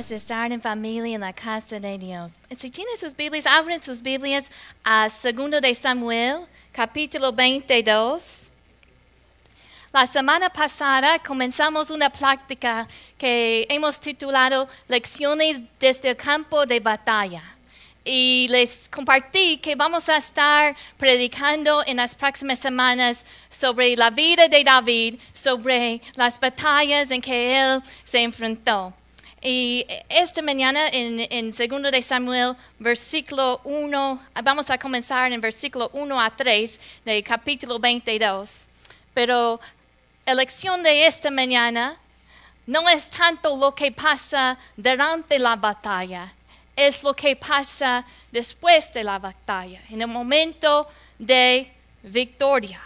es estar en familia en la casa de Dios. Si tienen sus Biblias, abren sus Biblias a 2 de Samuel, capítulo 22. La semana pasada comenzamos una práctica que hemos titulado Lecciones desde el campo de batalla. Y les compartí que vamos a estar predicando en las próximas semanas sobre la vida de David, sobre las batallas en que él se enfrentó. Y esta mañana en, en 2 de Samuel, versículo 1, vamos a comenzar en versículo 1 a 3 del capítulo 22. Pero la lección de esta mañana no es tanto lo que pasa durante la batalla, es lo que pasa después de la batalla, en el momento de victoria.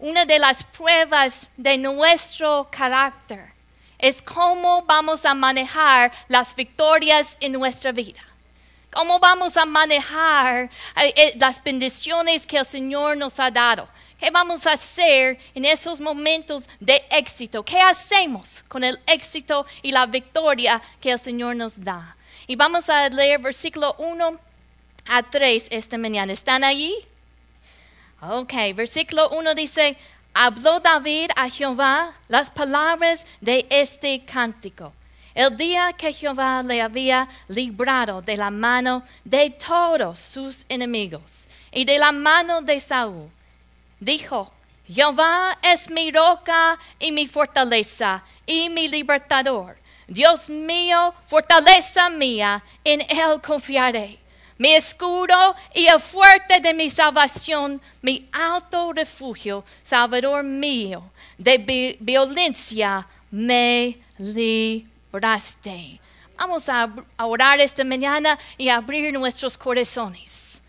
Una de las pruebas de nuestro carácter es cómo vamos a manejar las victorias en nuestra vida. ¿Cómo vamos a manejar eh, eh, las bendiciones que el Señor nos ha dado? ¿Qué vamos a hacer en esos momentos de éxito? ¿Qué hacemos con el éxito y la victoria que el Señor nos da? Y vamos a leer versículo 1 a 3 esta mañana. ¿Están allí? Ok, versículo 1 dice, habló David a Jehová las palabras de este cántico. El día que Jehová le había librado de la mano de todos sus enemigos y de la mano de Saúl, dijo, Jehová es mi roca y mi fortaleza y mi libertador. Dios mío, fortaleza mía, en él confiaré mi escudo y el fuerte de mi salvación, mi alto refugio, Salvador mío, de violencia me libraste. Vamos a orar esta mañana y abrir nuestros corazones.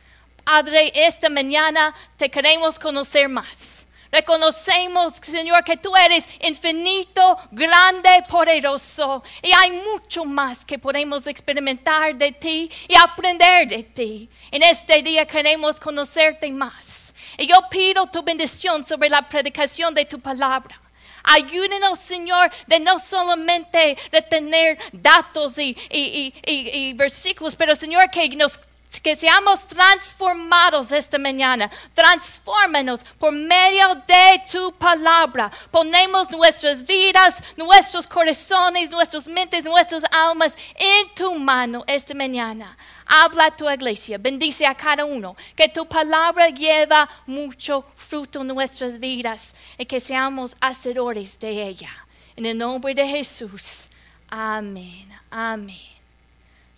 Padre, esta mañana te queremos conocer más. Reconocemos, Señor, que tú eres infinito, grande, poderoso. Y hay mucho más que podemos experimentar de ti y aprender de ti. En este día queremos conocerte más. Y yo pido tu bendición sobre la predicación de tu palabra. Ayúdenos, Señor, de no solamente retener datos y, y, versículos, pero, Señor, que nos que seamos transformados esta mañana. Transfórmanos por medio de tu palabra. Ponemos nuestras vidas, nuestros corazones, nuestras mentes, nuestras almas en tu mano esta mañana. Habla a tu iglesia, bendice a cada uno, que tu palabra lleva mucho fruto en nuestras vidas y que seamos hacedores de ella. En el nombre de Jesús. Amén. Amén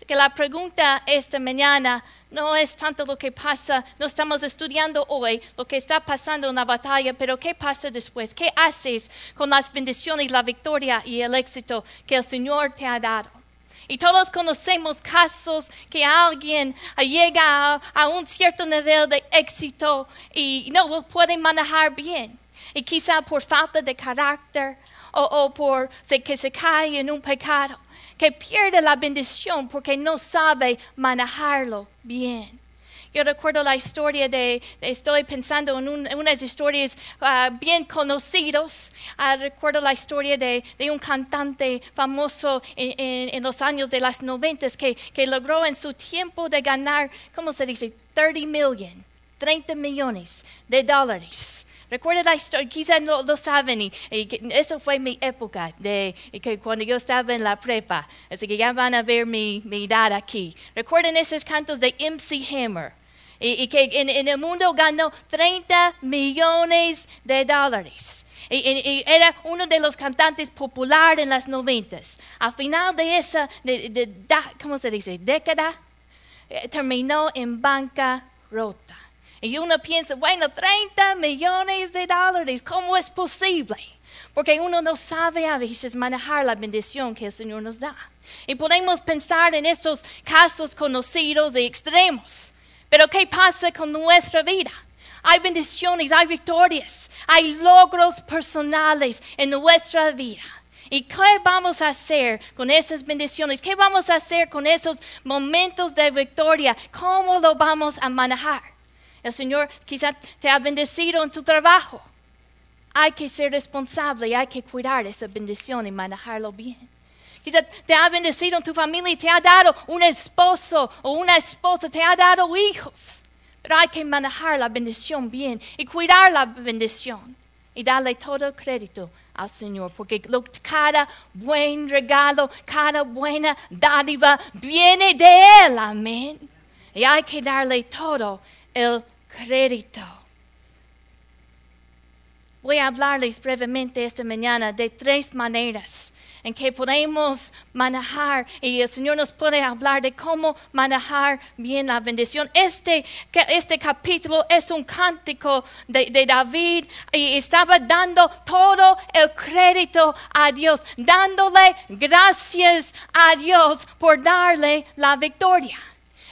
que la pregunta esta mañana no es tanto lo que pasa, no estamos estudiando hoy lo que está pasando en la batalla, pero qué pasa después, qué haces con las bendiciones, la victoria y el éxito que el Señor te ha dado. Y todos conocemos casos que alguien llega a, un cierto nivel de éxito y no lo puede manejar bien. Y quizá por falta de carácter o, por que se cae en un pecado que pierde la bendición porque no sabe manejarlo bien. Yo recuerdo la historia de, estoy pensando en, unas historias ah, bien conocidas. Ah, recuerdo la historia de, un cantante famoso en, los años de las noventas que, que logró en su tiempo de ganar, ¿cómo se dice? 30 millones, 30 millones de dólares. Recuerda la historia, quizás no lo saben, y, eso fue mi época, de que cuando yo estaba en la prepa, así que ya van a ver mi, mi edad aquí. Recuerden esos cantos de MC Hammer, y, que en, el mundo ganó 30 millones de dólares. Y, era uno de los cantantes populares en las noventas. Al final de esa, ¿cómo se dice? Década, eh, terminó en bancarrota. Y uno piensa, bueno, 30 millones de dólares, ¿cómo es posible? Porque uno no sabe a veces manejar la bendición que el Señor nos da. Y podemos pensar en estos casos conocidos y extremos. Pero ¿qué pasa con nuestra vida? Hay bendiciones, hay victorias, hay logros personales en nuestra vida. ¿Y qué vamos a hacer con esas bendiciones? ¿Qué vamos a hacer con esos momentos de victoria? ¿Cómo lo vamos a manejar? El Señor quizá te ha bendecido en tu trabajo. Hay que ser responsable y hay que cuidar esa bendición y manejarlo bien. Quizá te ha bendecido en tu familia y te ha dado un esposo o una esposa, te ha dado hijos. Pero hay que manejar la bendición bien y cuidar la bendición y darle todo el crédito al Señor, porque cada buen regalo, cada buena dádiva viene de Él, amén. Y hay que darle todo el crédito. Voy a hablarles brevemente esta mañana de tres maneras en que podemos manejar y el Señor nos puede hablar de cómo manejar bien la bendición. Este, este capítulo es un cántico de, de David y estaba dando todo el crédito a Dios, dándole gracias a Dios por darle la victoria.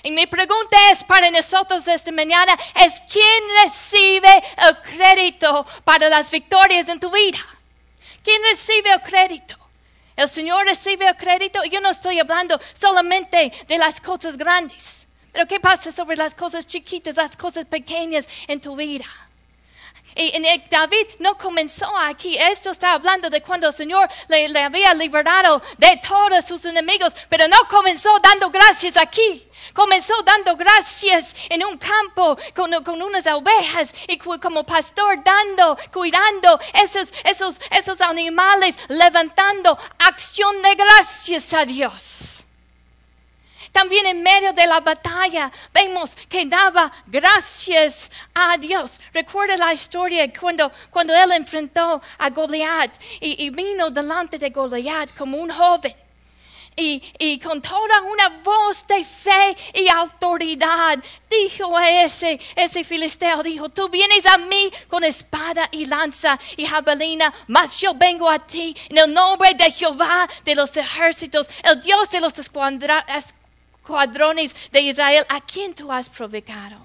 Y mi pregunta es para nosotros esta mañana es quién recibe el crédito para las victorias en tu vida. ¿Quién recibe el crédito? El Señor recibe el crédito. Yo no estoy hablando solamente de las cosas grandes. Pero ¿qué pasa sobre las cosas chiquitas, las cosas pequeñas en tu vida? Y, David no comenzó aquí. Esto está hablando de cuando el Señor le, le, había liberado de todos sus enemigos, pero no comenzó dando gracias aquí. Comenzó dando gracias en un campo con, con unas ovejas y como pastor dando, cuidando esos, esos, esos animales, levantando acción de gracias a Dios. También en medio de la batalla vemos que daba gracias a Dios. Recuerda la historia cuando, cuando él enfrentó a Goliat y, vino delante de Goliat como un joven y, con toda una voz de fe y autoridad dijo a ese, ese filisteo, dijo, tú vienes a mí con espada y lanza y jabalina, mas yo vengo a ti en el nombre de Jehová de los ejércitos, el Dios de los escuadrones de Israel, a quien tú has provocado.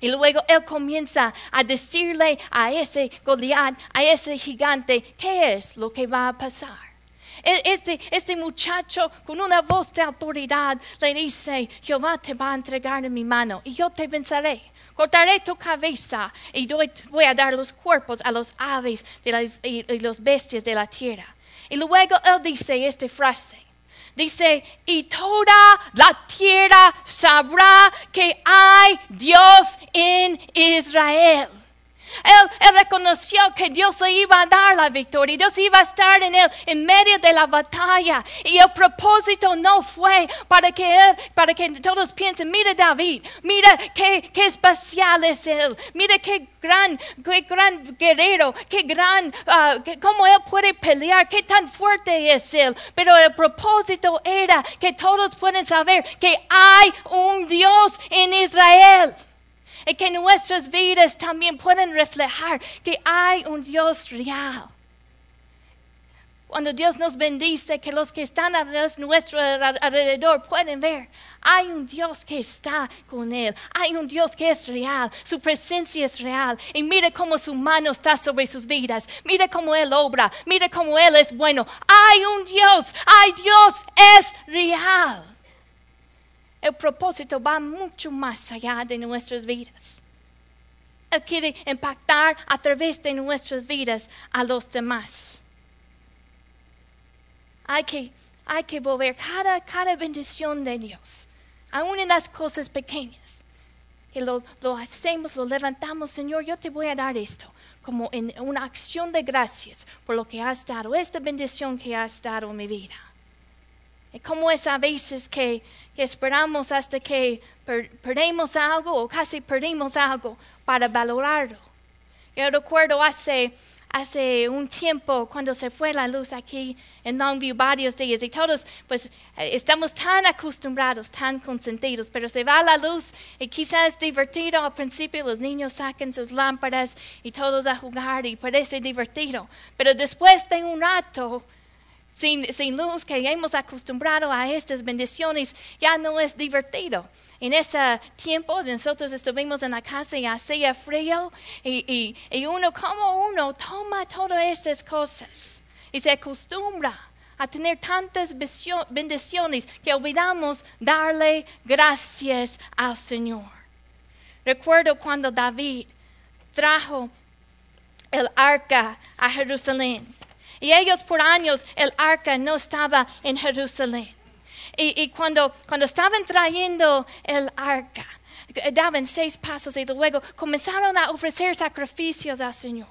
Y luego él comienza a decirle a ese Goliat, a ese gigante, qué es lo que va a pasar. E-, este, este muchacho con una voz de autoridad le dice, Jehová te va a entregar en mi mano y yo te venceré. Cortaré tu cabeza y voy a dar los cuerpos a los aves y, y los bestias de la tierra. Y luego él dice esta frase. Dice, y toda la tierra sabrá que hay Dios en Israel. Él, reconoció que Dios le iba a dar la victoria. Dios iba a estar en él en medio de la batalla. Y el propósito no fue para que él, para que todos piensen, mira David, mira qué, qué especial es él, mira qué gran, qué gran guerrero, qué gran, ah, cómo él puede pelear, qué tan fuerte es él. Pero el propósito era que todos pueden saber que hay un Dios en Israel y que nuestras vidas también pueden reflejar que hay un Dios real. Cuando Dios nos bendice, que los que están a nuestro alrededor pueden ver, hay un Dios que está con Él, hay un Dios que es real, su presencia es real. Y mire cómo su mano está sobre sus vidas, mire cómo Él obra, mire cómo Él es bueno. Hay un Dios, hay Dios es real. El propósito va mucho más allá de nuestras vidas. Él quiere impactar a través de nuestras vidas a los demás. Hay que, hay que volver cada, cada bendición de Dios, aún en las cosas pequeñas. Que lo, lo hacemos, lo levantamos, Señor, yo te voy a dar esto como en una acción de gracias por lo que has dado, esta bendición que has dado en mi vida. Y como es a veces que, esperamos hasta que perdemos algo o casi perdimos algo para valorarlo. Yo recuerdo hace, hace un tiempo cuando se fue la luz aquí en Longview varios días y todos pues estamos tan acostumbrados, tan consentidos, pero se va la luz y quizás es divertido al principio, los niños sacan sus lámparas y todos a jugar y parece divertido, pero después de un rato sin, luz que hemos acostumbrado a estas bendiciones, ya no es divertido. En ese tiempo nosotros estuvimos en la casa y hacía frío y, y uno como uno toma todas estas cosas y se acostumbra a tener tantas bendiciones que olvidamos darle gracias al Señor. Recuerdo cuando David trajo el arca a Jerusalén Y ellos por años el arca no estaba en Jerusalén. Y, cuando, cuando estaban trayendo el arca, daban seis pasos y luego comenzaron a ofrecer sacrificios al Señor.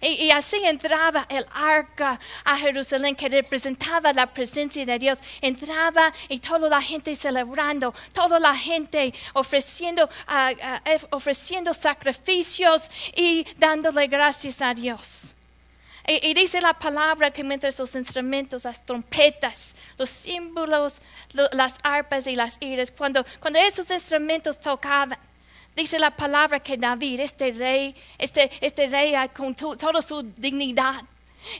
Y, así entraba el arca a Jerusalén que representaba la presencia de Dios. Entraba y toda la gente celebrando, toda la gente ofreciendo, uh, uh, ofreciendo sacrificios y dándole gracias a Dios. Y, dice la palabra que mientras los instrumentos, las trompetas, los símbolos, lo, las arpas y las iras, cuando, cuando esos instrumentos tocaban, dice la palabra que David, este rey, este, este rey con tu, toda su dignidad,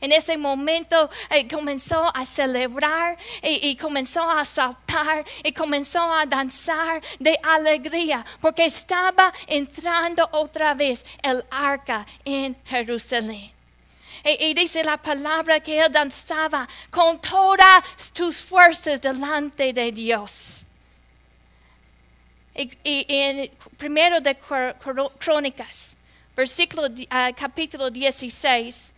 en ese momento eh, comenzó a celebrar y, comenzó a saltar y comenzó a danzar de alegría porque estaba entrando otra vez el arca en Jerusalén. Y, y, dice la palabra que él danzaba con todas tus fuerzas delante de Dios. Y, y en primero de Crónicas, versículo, uh, capítulo 16,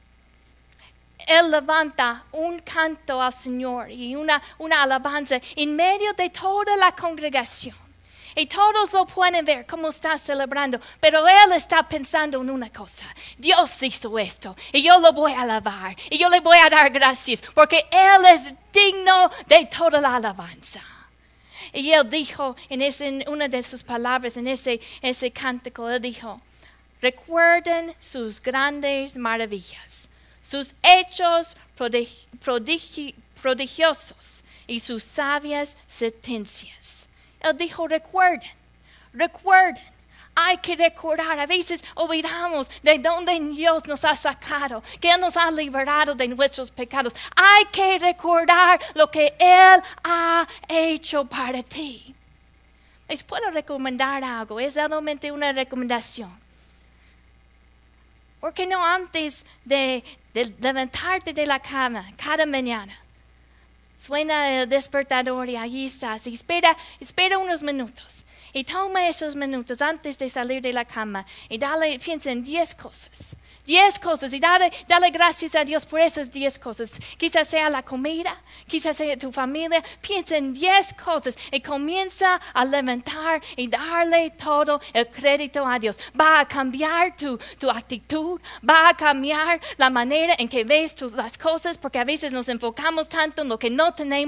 él levanta un canto al Señor y una, una alabanza en medio de toda la congregación. Y todos lo pueden ver cómo está celebrando, pero él está pensando en una cosa. Dios hizo esto y yo lo voy a alabar y yo le voy a dar gracias porque él es digno de toda la alabanza. Y él dijo en, ese, en una de sus palabras, en ese, ese cántico, él dijo, recuerden sus grandes maravillas, sus hechos prodigi, prodigi, prodigiosos y sus sabias sentencias. Él dijo, recuerden, recuerden. Hay que recordar, a veces olvidamos de dónde Dios nos ha sacado, que Él nos ha liberado de nuestros pecados. Hay que recordar lo que Él ha hecho para ti. Les puedo recomendar algo, es realmente una recomendación. Porque no antes de, de levantarte de la cama cada mañana, suena el despertador y allí estás. Espera, espera unos minutos. Y toma esos minutos antes de salir de la cama y dale, piensa en diez cosas. Diez cosas y dale, dale gracias a Dios por esas diez cosas. Quizás sea la comida, quizás sea tu familia. Piensa en diez cosas y comienza a levantar y darle todo el crédito a Dios. Va a cambiar tu, tu actitud, va a cambiar la manera en que ves tus, las cosas porque a veces nos enfocamos tanto en lo que no tenemos